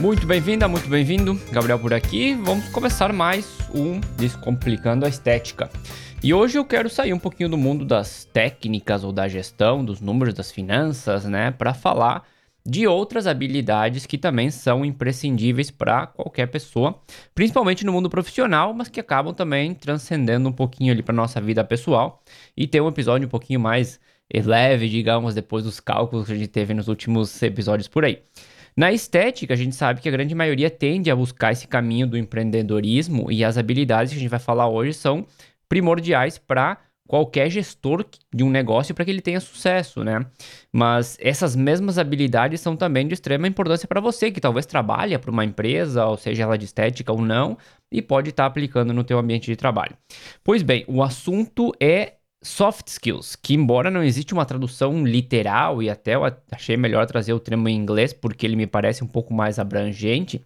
Muito bem-vinda, muito bem-vindo. Gabriel por aqui. Vamos começar mais um Descomplicando a Estética. E hoje eu quero sair um pouquinho do mundo das técnicas ou da gestão, dos números, das finanças, né, para falar de outras habilidades que também são imprescindíveis para qualquer pessoa, principalmente no mundo profissional, mas que acabam também transcendendo um pouquinho ali para nossa vida pessoal e ter um episódio um pouquinho mais leve, digamos, depois dos cálculos que a gente teve nos últimos episódios por aí. Na estética, a gente sabe que a grande maioria tende a buscar esse caminho do empreendedorismo e as habilidades que a gente vai falar hoje são primordiais para qualquer gestor de um negócio para que ele tenha sucesso, né? Mas essas mesmas habilidades são também de extrema importância para você que talvez trabalha para uma empresa, ou seja ela de estética ou não, e pode estar tá aplicando no teu ambiente de trabalho. Pois bem, o assunto é soft skills, que embora não existe uma tradução literal e até eu achei melhor trazer o termo em inglês porque ele me parece um pouco mais abrangente,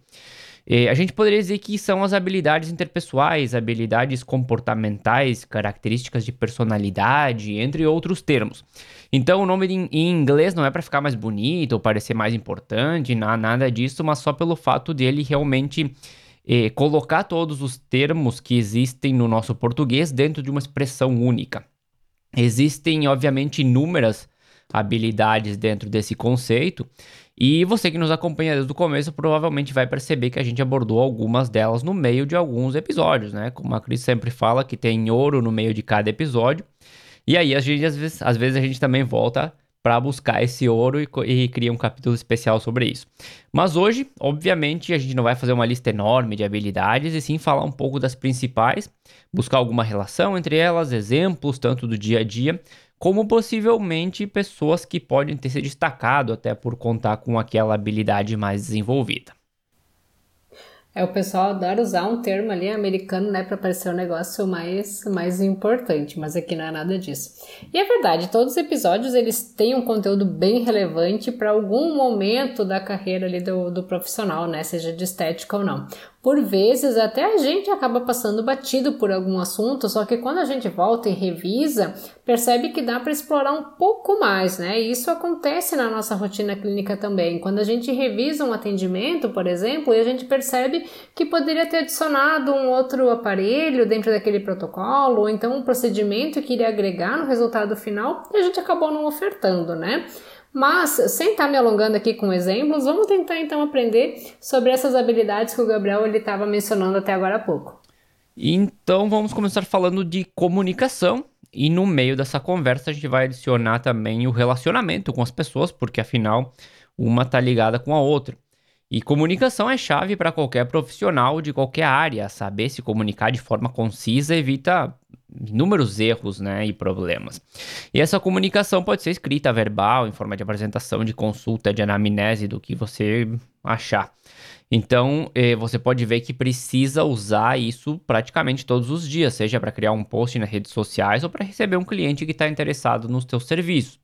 eh, a gente poderia dizer que são as habilidades interpessoais, habilidades comportamentais, características de personalidade, entre outros termos. Então, o nome em, inglês não é para ficar mais bonito ou parecer mais importante, nada disso, mas só pelo fato dele realmente eh, colocar todos os termos que existem no nosso português dentro de uma expressão única. Existem, obviamente, inúmeras habilidades dentro desse conceito, e você que nos acompanha desde o começo provavelmente vai perceber que a gente abordou algumas delas no meio de alguns episódios, né? Como a Cris sempre fala, que tem ouro no meio de cada episódio. E aí, às, vezes, às vezes, a gente também volta para buscar esse ouro e, e cria um capítulo especial sobre isso. Mas hoje, obviamente, a gente não vai fazer uma lista enorme de habilidades e sim falar um pouco das principais, buscar alguma relação entre elas, exemplos tanto do dia a dia, como possivelmente pessoas que podem ter se destacado até por contar com aquela habilidade mais desenvolvida. É, o pessoal adora usar um termo ali americano, né, para parecer um negócio mais, mais importante, mas aqui não é nada disso. E é verdade, todos os episódios eles têm um conteúdo bem relevante para algum momento da carreira ali do, do profissional, né, seja de estética ou não. Por vezes até a gente acaba passando batido por algum assunto, só que quando a gente volta e revisa, percebe que dá para explorar um pouco mais, né? E isso acontece na nossa rotina clínica também. Quando a gente revisa um atendimento, por exemplo, e a gente percebe que poderia ter adicionado um outro aparelho dentro daquele protocolo, ou então um procedimento que iria agregar no resultado final, e a gente acabou não ofertando, né? Mas, sem estar tá me alongando aqui com exemplos, vamos tentar então aprender sobre essas habilidades que o Gabriel estava mencionando até agora há pouco. Então, vamos começar falando de comunicação. E no meio dessa conversa, a gente vai adicionar também o relacionamento com as pessoas, porque afinal, uma está ligada com a outra. E comunicação é chave para qualquer profissional de qualquer área. Saber se comunicar de forma concisa evita inúmeros erros né, e problemas. E essa comunicação pode ser escrita, verbal, em forma de apresentação, de consulta, de anamnese, do que você achar. Então, eh, você pode ver que precisa usar isso praticamente todos os dias, seja para criar um post nas redes sociais ou para receber um cliente que está interessado nos seus serviços.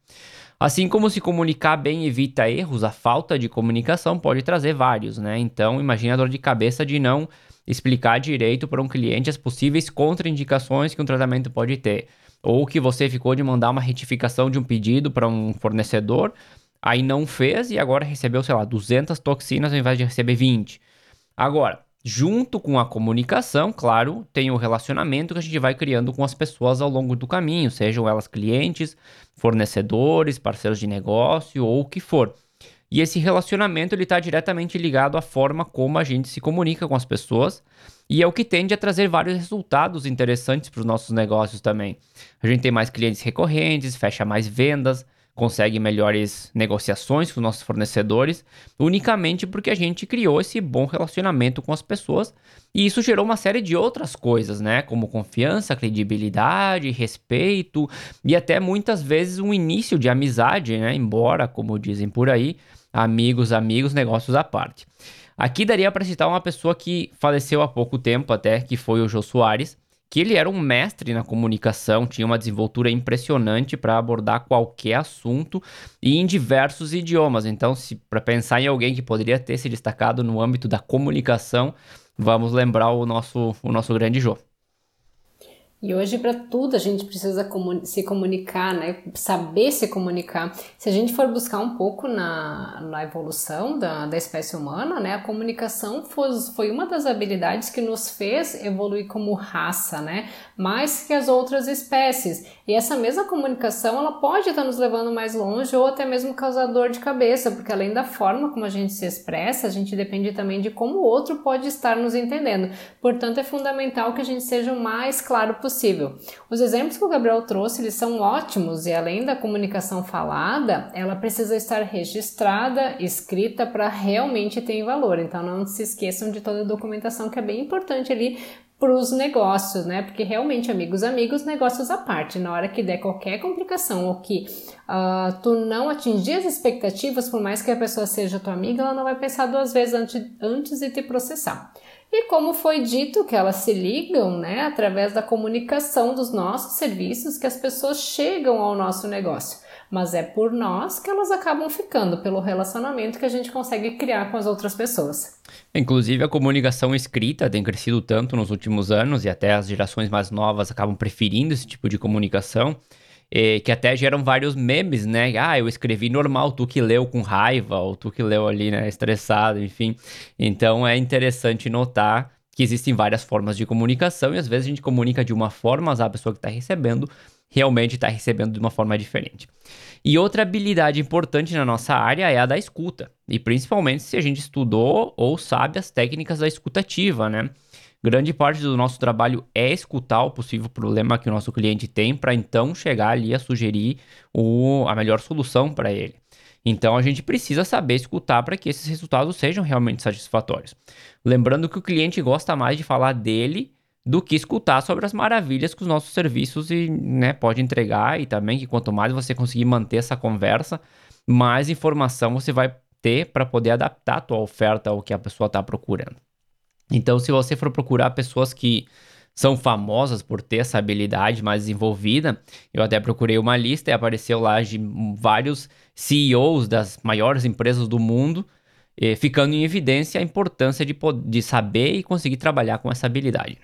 Assim como se comunicar bem evita erros, a falta de comunicação pode trazer vários, né? Então, imagine a dor de cabeça de não explicar direito para um cliente as possíveis contraindicações que um tratamento pode ter. Ou que você ficou de mandar uma retificação de um pedido para um fornecedor, aí não fez e agora recebeu, sei lá, 200 toxinas ao invés de receber 20. Agora, junto com a comunicação, claro, tem o relacionamento que a gente vai criando com as pessoas ao longo do caminho, sejam elas clientes, fornecedores, parceiros de negócio ou o que for. E esse relacionamento ele está diretamente ligado à forma como a gente se comunica com as pessoas e é o que tende a trazer vários resultados interessantes para os nossos negócios também. A gente tem mais clientes recorrentes, fecha mais vendas, consegue melhores negociações com os nossos fornecedores, unicamente porque a gente criou esse bom relacionamento com as pessoas e isso gerou uma série de outras coisas, né? Como confiança, credibilidade, respeito e até muitas vezes um início de amizade, né? Embora, como dizem por aí, amigos, amigos, negócios à parte. Aqui daria para citar uma pessoa que faleceu há pouco tempo até, que foi o Jô Soares, que ele era um mestre na comunicação, tinha uma desenvoltura impressionante para abordar qualquer assunto e em diversos idiomas. Então, se para pensar em alguém que poderia ter se destacado no âmbito da comunicação, vamos lembrar o nosso, o nosso grande Jô. E hoje, para tudo, a gente precisa se comunicar, né? Saber se comunicar. Se a gente for buscar um pouco na, na evolução da, da espécie humana, né? A comunicação foi, foi uma das habilidades que nos fez evoluir como raça, né? Mais que as outras espécies. E essa mesma comunicação, ela pode estar nos levando mais longe ou até mesmo causar dor de cabeça, porque além da forma como a gente se expressa, a gente depende também de como o outro pode estar nos entendendo. Portanto, é fundamental que a gente seja o mais claro possível. Os exemplos que o Gabriel trouxe, eles são ótimos e além da comunicação falada, ela precisa estar registrada, escrita para realmente ter valor. Então não se esqueçam de toda a documentação que é bem importante ali para os negócios, né? Porque realmente, amigos, amigos, negócios à parte. Na hora que der qualquer complicação ou que uh, tu não atingir as expectativas, por mais que a pessoa seja tua amiga, ela não vai pensar duas vezes antes, antes de te processar. E como foi dito que elas se ligam, né, através da comunicação dos nossos serviços que as pessoas chegam ao nosso negócio. Mas é por nós que elas acabam ficando, pelo relacionamento que a gente consegue criar com as outras pessoas. Inclusive, a comunicação escrita tem crescido tanto nos últimos anos e até as gerações mais novas acabam preferindo esse tipo de comunicação que até geram vários memes, né? Ah, eu escrevi normal, tu que leu com raiva, ou tu que leu ali, né, estressado, enfim. Então é interessante notar que existem várias formas de comunicação e às vezes a gente comunica de uma forma, mas a pessoa que está recebendo realmente está recebendo de uma forma diferente. E outra habilidade importante na nossa área é a da escuta, e principalmente se a gente estudou ou sabe as técnicas da escutativa, né? Grande parte do nosso trabalho é escutar o possível problema que o nosso cliente tem para então chegar ali a sugerir o, a melhor solução para ele. Então a gente precisa saber escutar para que esses resultados sejam realmente satisfatórios. Lembrando que o cliente gosta mais de falar dele do que escutar sobre as maravilhas que os nossos serviços e, né, pode entregar e também que quanto mais você conseguir manter essa conversa, mais informação você vai ter para poder adaptar a tua oferta ao que a pessoa está procurando. Então, se você for procurar pessoas que são famosas por ter essa habilidade mais desenvolvida, eu até procurei uma lista e apareceu lá de vários CEOs das maiores empresas do mundo, eh, ficando em evidência a importância de, de saber e conseguir trabalhar com essa habilidade.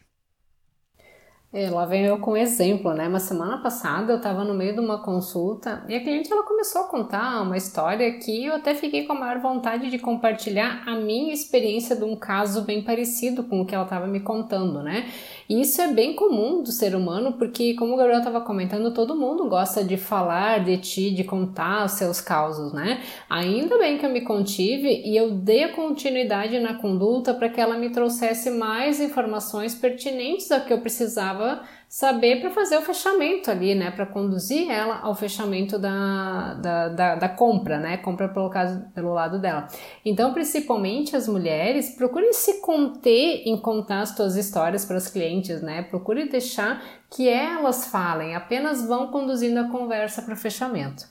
É, lá vem eu com exemplo, né? Uma semana passada eu estava no meio de uma consulta e a cliente ela começou a contar uma história que eu até fiquei com a maior vontade de compartilhar a minha experiência de um caso bem parecido com o que ela estava me contando, né? E isso é bem comum do ser humano, porque, como o Gabriel estava comentando, todo mundo gosta de falar de ti, de contar os seus causos, né? Ainda bem que eu me contive e eu dei a continuidade na conduta para que ela me trouxesse mais informações pertinentes ao que eu precisava saber para fazer o fechamento ali, né? Para conduzir ela ao fechamento da, da, da, da, compra, né? Compra pelo, caso, pelo lado dela. Então, principalmente as mulheres, procure se conter em contar as suas histórias para os clientes, né? Procure deixar que elas falem, apenas vão conduzindo a conversa para o fechamento.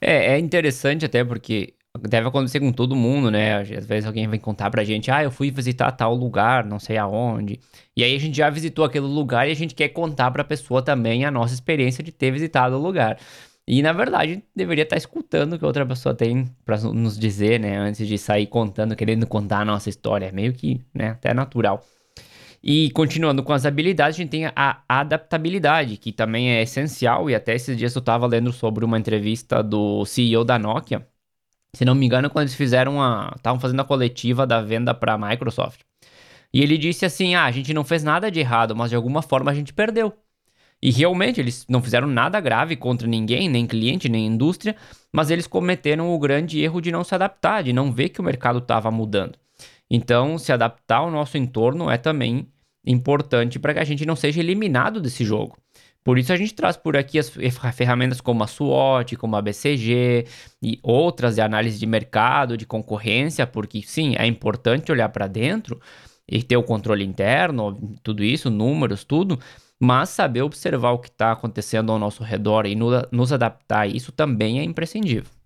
É, é interessante até porque deve acontecer com todo mundo, né? Às vezes alguém vem contar pra gente, ah, eu fui visitar tal lugar, não sei aonde. E aí a gente já visitou aquele lugar e a gente quer contar pra pessoa também a nossa experiência de ter visitado o lugar. E na verdade, deveria estar escutando o que outra pessoa tem para nos dizer, né? Antes de sair contando, querendo contar a nossa história. É meio que, né? Até natural. E continuando com as habilidades, a gente tem a adaptabilidade, que também é essencial. E até esses dias eu estava lendo sobre uma entrevista do CEO da Nokia, se não me engano, quando eles fizeram a. estavam fazendo a coletiva da venda para a Microsoft. E ele disse assim: ah, a gente não fez nada de errado, mas de alguma forma a gente perdeu. E realmente eles não fizeram nada grave contra ninguém, nem cliente, nem indústria, mas eles cometeram o grande erro de não se adaptar, de não ver que o mercado estava mudando. Então, se adaptar ao nosso entorno é também importante para que a gente não seja eliminado desse jogo. Por isso a gente traz por aqui as ferramentas como a SWOT, como a BCG e outras de análise de mercado, de concorrência, porque sim, é importante olhar para dentro e ter o controle interno, tudo isso, números, tudo, mas saber observar o que está acontecendo ao nosso redor e nos adaptar a isso também é imprescindível.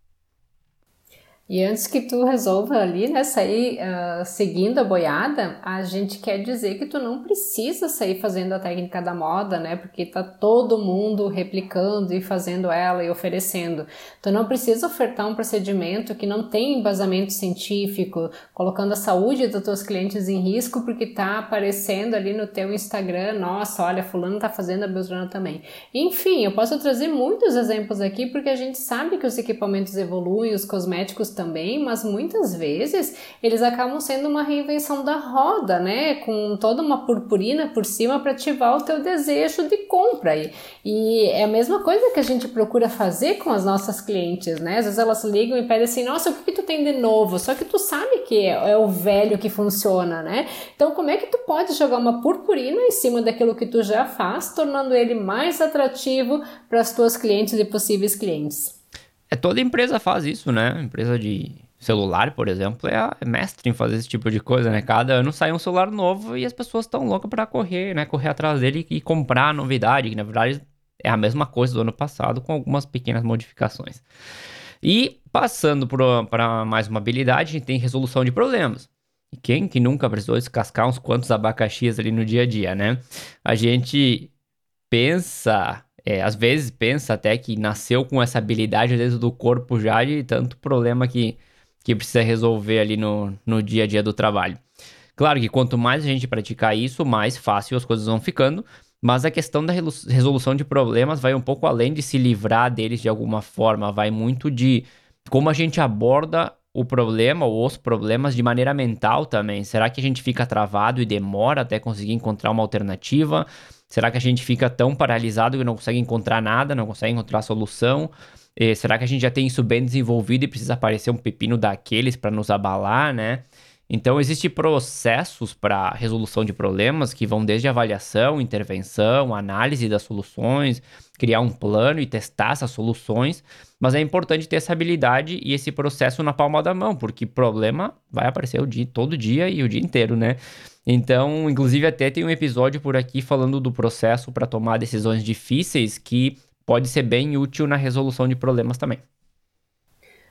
E antes que tu resolva ali, né, sair uh, seguindo a boiada, a gente quer dizer que tu não precisa sair fazendo a técnica da moda, né, porque tá todo mundo replicando e fazendo ela e oferecendo. Tu não precisa ofertar um procedimento que não tem embasamento científico, colocando a saúde dos teus clientes em risco porque tá aparecendo ali no teu Instagram, nossa, olha, fulano tá fazendo a Beltrano também. Enfim, eu posso trazer muitos exemplos aqui porque a gente sabe que os equipamentos evoluem, os cosméticos também, mas muitas vezes eles acabam sendo uma reinvenção da roda, né? Com toda uma purpurina por cima para ativar o teu desejo de compra. E, e é a mesma coisa que a gente procura fazer com as nossas clientes, né? Às vezes elas ligam e pedem assim: nossa, o que tu tem de novo? Só que tu sabe que é, é o velho que funciona, né? Então, como é que tu pode jogar uma purpurina em cima daquilo que tu já faz, tornando ele mais atrativo para as tuas clientes e possíveis clientes? É, toda empresa faz isso, né? Empresa de celular, por exemplo, é, é mestre em fazer esse tipo de coisa, né? Cada ano sai um celular novo e as pessoas estão loucas para correr, né? Correr atrás dele e comprar a novidade, que na verdade é a mesma coisa do ano passado, com algumas pequenas modificações. E passando para mais uma habilidade, a gente tem resolução de problemas. E quem que nunca precisou descascar uns quantos abacaxis ali no dia a dia, né? A gente pensa é, às vezes pensa até que nasceu com essa habilidade dentro do corpo já de tanto problema que, que precisa resolver ali no, no dia a dia do trabalho. Claro que quanto mais a gente praticar isso, mais fácil as coisas vão ficando, mas a questão da resolução de problemas vai um pouco além de se livrar deles de alguma forma, vai muito de como a gente aborda o problema ou os problemas de maneira mental também. Será que a gente fica travado e demora até conseguir encontrar uma alternativa? Será que a gente fica tão paralisado que não consegue encontrar nada, não consegue encontrar solução? E será que a gente já tem isso bem desenvolvido e precisa aparecer um pepino daqueles para nos abalar, né? Então, existem processos para resolução de problemas que vão desde avaliação, intervenção, análise das soluções, criar um plano e testar essas soluções. Mas é importante ter essa habilidade e esse processo na palma da mão, porque problema vai aparecer o dia, todo dia e o dia inteiro, né? Então, inclusive, até tem um episódio por aqui falando do processo para tomar decisões difíceis que pode ser bem útil na resolução de problemas também.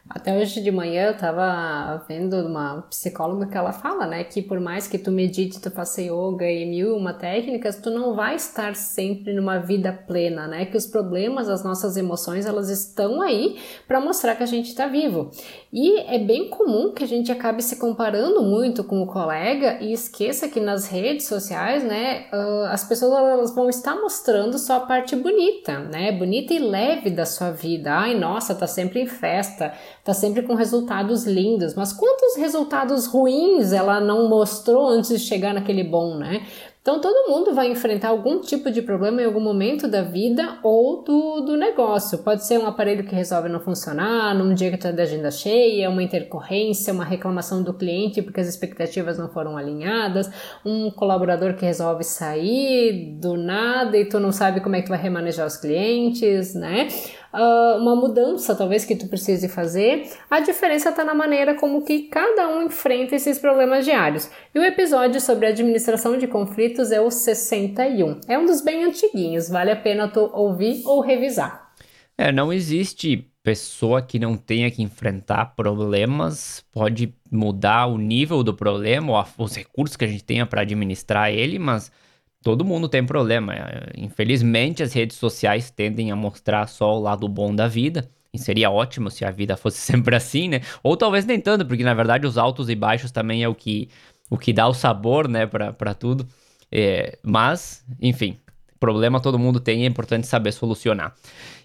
Até hoje de manhã eu tava vendo uma psicóloga que ela fala, né, que por mais que tu medite, tu faça yoga e mil uma técnicas, tu não vai estar sempre numa vida plena, né? Que os problemas, as nossas emoções, elas estão aí para mostrar que a gente está vivo. E é bem comum que a gente acabe se comparando muito com o colega e esqueça que nas redes sociais, né, as pessoas elas vão estar mostrando só a parte bonita, né? Bonita e leve da sua vida. Ai, nossa, tá sempre em festa tá sempre com resultados lindos, mas quantos resultados ruins ela não mostrou antes de chegar naquele bom, né? Então todo mundo vai enfrentar algum tipo de problema em algum momento da vida ou do, do negócio. Pode ser um aparelho que resolve não funcionar, num dia que tu tá de agenda cheia, uma intercorrência, uma reclamação do cliente porque as expectativas não foram alinhadas, um colaborador que resolve sair do nada e tu não sabe como é que tu vai remanejar os clientes, né? Uh, uma mudança talvez que tu precise fazer, a diferença está na maneira como que cada um enfrenta esses problemas diários. E o episódio sobre administração de conflitos é o 61. É um dos bem antiguinhos, vale a pena tu ouvir ou revisar. É, não existe pessoa que não tenha que enfrentar problemas, pode mudar o nível do problema ou os recursos que a gente tenha para administrar ele, mas todo mundo tem problema. Infelizmente, as redes sociais tendem a mostrar só o lado bom da vida. E seria ótimo se a vida fosse sempre assim, né? Ou talvez nem tanto, porque na verdade os altos e baixos também é o que, o que dá o sabor, né, para tudo. É, mas, enfim, problema todo mundo tem, é importante saber solucionar.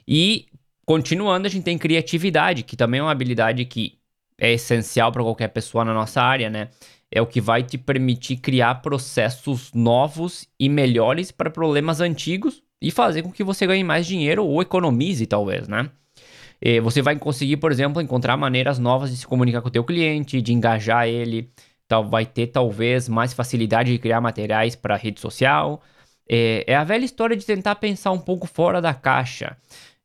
E, continuando, a gente tem criatividade, que também é uma habilidade que é essencial para qualquer pessoa na nossa área, né? É o que vai te permitir criar processos novos e melhores para problemas antigos e fazer com que você ganhe mais dinheiro ou economize, talvez, né? E você vai conseguir, por exemplo, encontrar maneiras novas de se comunicar com o teu cliente, de engajar ele, tal, vai ter talvez mais facilidade de criar materiais para rede social. É, é, a velha história de tentar pensar um pouco fora da caixa.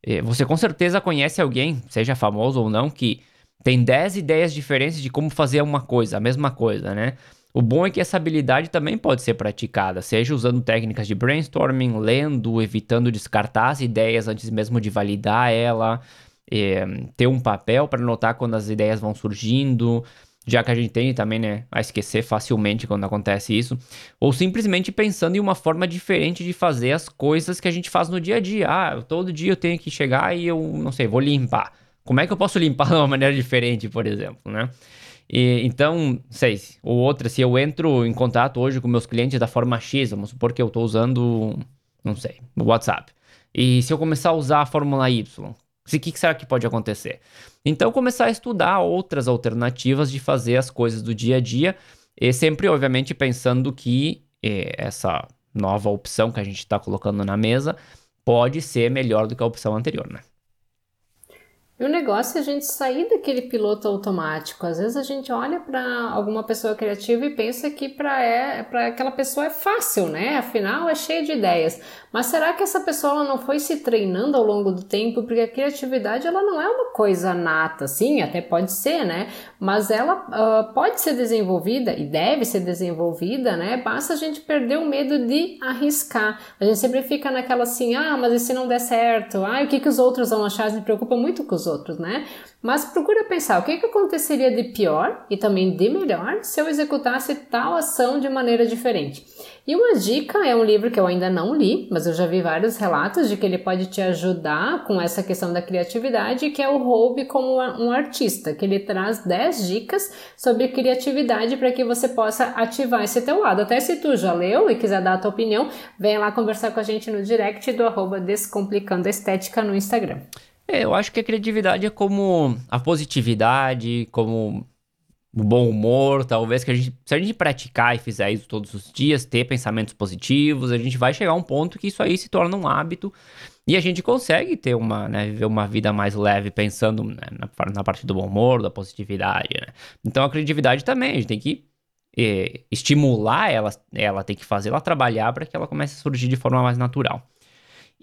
É, você com certeza conhece alguém, seja famoso ou não, que tem 10 ideias diferentes de como fazer uma coisa, a mesma coisa, né? O bom é que essa habilidade também pode ser praticada, seja usando técnicas de brainstorming, lendo, evitando descartar as ideias antes mesmo de validar ela, é, ter um papel para anotar quando as ideias vão surgindo, já que a gente tem também, né, a esquecer facilmente quando acontece isso, ou simplesmente pensando em uma forma diferente de fazer as coisas que a gente faz no dia a dia. Ah, todo dia eu tenho que chegar e eu, não sei, vou limpar. Como é que eu posso limpar de uma maneira diferente, por exemplo, né? E, então, sei, ou outra, se eu entro em contato hoje com meus clientes da forma X, vamos supor que eu estou usando, não sei, o WhatsApp. E se eu começar a usar a fórmula Y, o que será que pode acontecer? Então, começar a estudar outras alternativas de fazer as coisas do dia a dia, e sempre, obviamente, pensando que eh, essa nova opção que a gente está colocando na mesa pode ser melhor do que a opção anterior, né? E o negócio é a gente sair daquele piloto automático. Às vezes a gente olha para alguma pessoa criativa e pensa que para é, aquela pessoa é fácil, né? Afinal, é cheio de ideias. Mas será que essa pessoa não foi se treinando ao longo do tempo? Porque a criatividade ela não é uma coisa nata, sim, até pode ser, né? Mas ela uh, pode ser desenvolvida e deve ser desenvolvida, né? Basta a gente perder o medo de arriscar. A gente sempre fica naquela assim, ah, mas e se não der certo? Ah, o que, que os outros vão achar? Gente preocupa muito com os outros, né? Mas procura pensar o que, que aconteceria de pior e também de melhor se eu executasse tal ação de maneira diferente. E uma dica é um livro que eu ainda não li, mas eu já vi vários relatos de que ele pode te ajudar com essa questão da criatividade, que é o Roube como um artista, que ele traz 10 dicas sobre criatividade para que você possa ativar esse teu lado. Até se tu já leu e quiser dar a tua opinião, vem lá conversar com a gente no direct do arroba Descomplicando Estética no Instagram. É, eu acho que a criatividade é como a positividade, como o bom humor, talvez que a gente, se a gente praticar e fizer isso todos os dias, ter pensamentos positivos, a gente vai chegar a um ponto que isso aí se torna um hábito e a gente consegue ter uma, né, viver uma vida mais leve pensando né, na, na, parte do bom humor, da positividade, né? Então a criatividade também, a gente tem que eh, estimular ela, ela tem que fazer ela trabalhar para que ela comece a surgir de forma mais natural.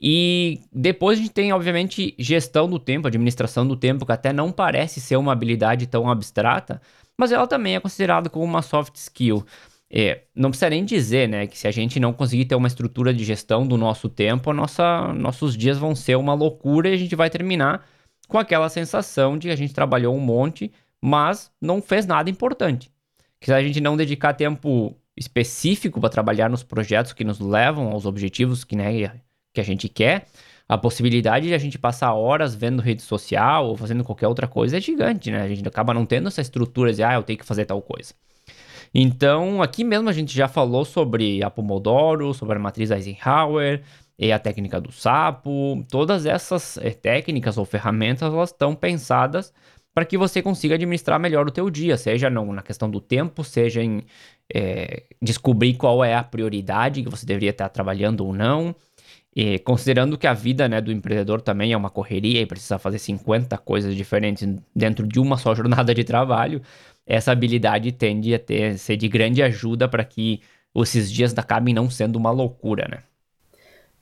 E depois a gente tem, obviamente, gestão do tempo, administração do tempo, que até não parece ser uma habilidade tão abstrata, mas ela também é considerada como uma soft skill. É, não precisa nem dizer, né, que se a gente não conseguir ter uma estrutura de gestão do nosso tempo, nossa, nossos dias vão ser uma loucura e a gente vai terminar com aquela sensação de que a gente trabalhou um monte, mas não fez nada importante. Que se a gente não dedicar tempo específico para trabalhar nos projetos que nos levam aos objetivos que, né, que a gente quer, a possibilidade de a gente passar horas vendo rede social ou fazendo qualquer outra coisa é gigante, né? A gente acaba não tendo essa estrutura de, ah, eu tenho que fazer tal coisa. Então, aqui mesmo a gente já falou sobre a Pomodoro, sobre a matriz Eisenhower, e a técnica do sapo. Todas essas é, técnicas ou ferramentas, elas estão pensadas para que você consiga administrar melhor o teu dia, seja na questão do tempo, seja em é, descobrir qual é a prioridade que você deveria estar trabalhando ou não, e considerando que a vida né, do empreendedor também é uma correria e precisa fazer 50 coisas diferentes dentro de uma só jornada de trabalho, essa habilidade tende a ter, ser de grande ajuda para que esses dias acabem não sendo uma loucura, né?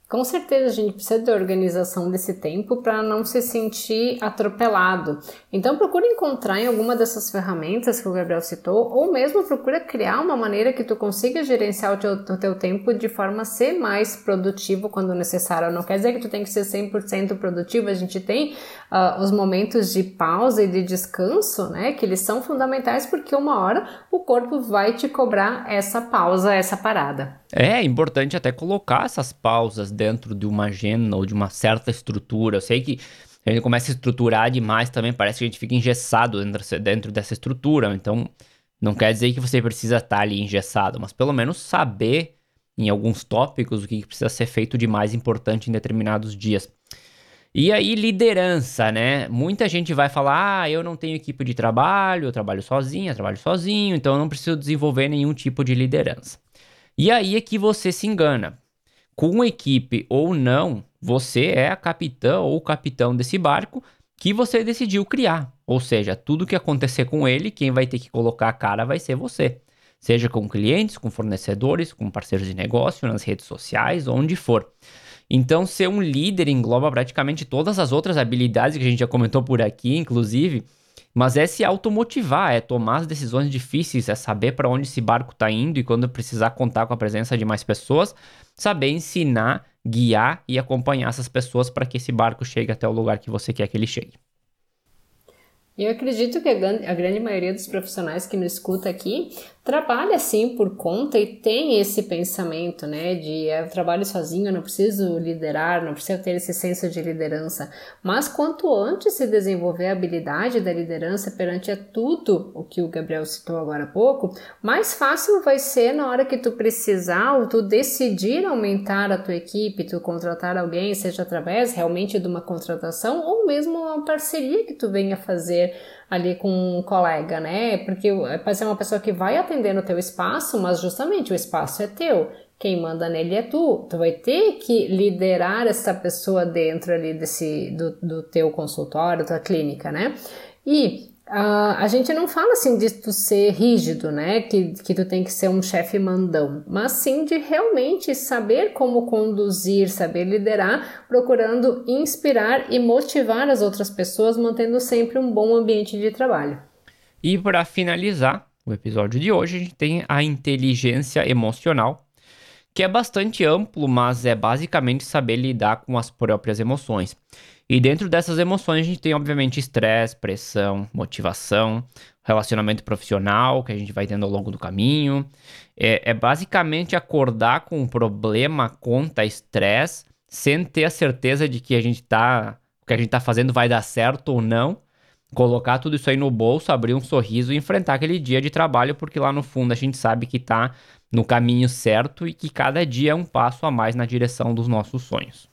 Com certeza a gente precisa de organização desse tempo para não se sentir atropelado. Então procura encontrar em alguma dessas ferramentas que o Gabriel citou, ou mesmo procura criar uma maneira que tu consiga gerenciar o teu, o teu tempo de forma a ser mais produtivo quando necessário. Não quer dizer que tu tem que ser 100% produtivo, a gente tem uh, os momentos de pausa e de descanso, né, que eles são fundamentais porque uma hora o corpo vai te cobrar essa pausa, essa parada. É importante até colocar essas pausas dentro de uma agenda ou de uma certa estrutura. Eu sei que a gente começa a estruturar demais também, parece que a gente fica engessado dentro, dentro dessa estrutura. Então, não quer dizer que você precisa estar ali engessado, mas pelo menos saber em alguns tópicos o que precisa ser feito de mais importante em determinados dias. E aí, liderança, né? Muita gente vai falar: ah, eu não tenho equipe de trabalho, eu trabalho sozinho, eu trabalho sozinho, então eu não preciso desenvolver nenhum tipo de liderança. E aí é que você se engana. Com equipe ou não, você é a capitã ou o capitão desse barco que você decidiu criar. Ou seja, tudo que acontecer com ele, quem vai ter que colocar a cara vai ser você. Seja com clientes, com fornecedores, com parceiros de negócio, nas redes sociais, onde for. Então, ser um líder engloba praticamente todas as outras habilidades que a gente já comentou por aqui, inclusive, mas é se automotivar, é tomar as decisões difíceis, é saber para onde esse barco está indo e quando precisar contar com a presença de mais pessoas, saber ensinar, guiar e acompanhar essas pessoas para que esse barco chegue até o lugar que você quer que ele chegue. Eu acredito que a grande maioria dos profissionais que nos escuta aqui trabalha assim por conta e tem esse pensamento, né, de eu trabalho sozinho, eu não preciso liderar, não preciso ter esse senso de liderança. Mas quanto antes se desenvolver a habilidade da liderança perante a tudo o que o Gabriel citou agora há pouco, mais fácil vai ser na hora que tu precisar ou tu decidir aumentar a tua equipe, tu contratar alguém, seja através realmente de uma contratação ou mesmo uma parceria que tu venha fazer ali com um colega, né? Porque pode ser uma pessoa que vai atender no teu espaço, mas justamente o espaço é teu. Quem manda nele é tu. Tu vai ter que liderar essa pessoa dentro ali desse do, do teu consultório, tua clínica, né? E Uh, a gente não fala assim de tu ser rígido, né? Que, que tu tem que ser um chefe mandão, mas sim de realmente saber como conduzir, saber liderar, procurando inspirar e motivar as outras pessoas, mantendo sempre um bom ambiente de trabalho. E para finalizar o episódio de hoje, a gente tem a inteligência emocional, que é bastante amplo, mas é basicamente saber lidar com as próprias emoções. E dentro dessas emoções a gente tem, obviamente, estresse, pressão, motivação, relacionamento profissional que a gente vai tendo ao longo do caminho. É, é basicamente acordar com o problema, conta, estresse, sem ter a certeza de que a gente tá. O que a gente tá fazendo vai dar certo ou não. Colocar tudo isso aí no bolso, abrir um sorriso e enfrentar aquele dia de trabalho, porque lá no fundo a gente sabe que tá no caminho certo e que cada dia é um passo a mais na direção dos nossos sonhos.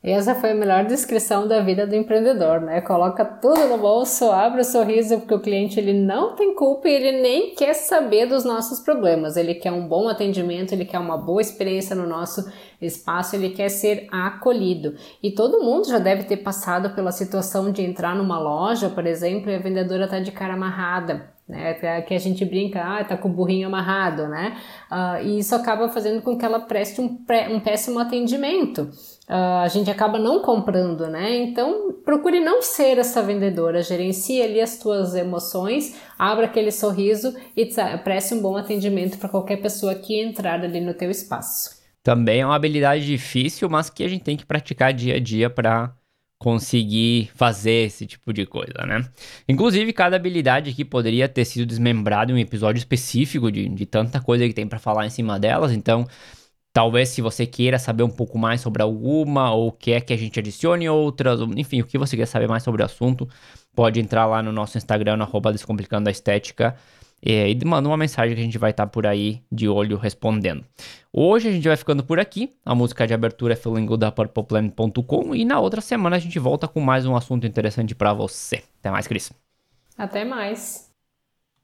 Essa foi a melhor descrição da vida do empreendedor, né? Coloca tudo no bolso, abre o sorriso, porque o cliente ele não tem culpa e ele nem quer saber dos nossos problemas. Ele quer um bom atendimento, ele quer uma boa experiência no nosso espaço, ele quer ser acolhido. E todo mundo já deve ter passado pela situação de entrar numa loja, por exemplo, e a vendedora tá de cara amarrada né? Que a gente brinca, ah, tá com o burrinho amarrado, né? Uh, e isso acaba fazendo com que ela preste um, um péssimo atendimento. Uh, a gente acaba não comprando, né? Então, procure não ser essa vendedora, gerencie ali as tuas emoções, abra aquele sorriso e preste um bom atendimento para qualquer pessoa que entrar ali no teu espaço. Também é uma habilidade difícil, mas que a gente tem que praticar dia a dia para conseguir fazer esse tipo de coisa, né? Inclusive, cada habilidade aqui poderia ter sido desmembrada em um episódio específico de, de tanta coisa que tem para falar em cima delas, então talvez se você queira saber um pouco mais sobre alguma ou quer que a gente adicione outras, enfim, o que você quer saber mais sobre o assunto, pode entrar lá no nosso Instagram, no arroba Descomplicando a Estética, é, e manda uma mensagem que a gente vai estar tá por aí de olho respondendo. Hoje a gente vai ficando por aqui. A música de abertura é Feeling Good da PurplePlanet.com e na outra semana a gente volta com mais um assunto interessante para você. Até mais, Cris. Até mais.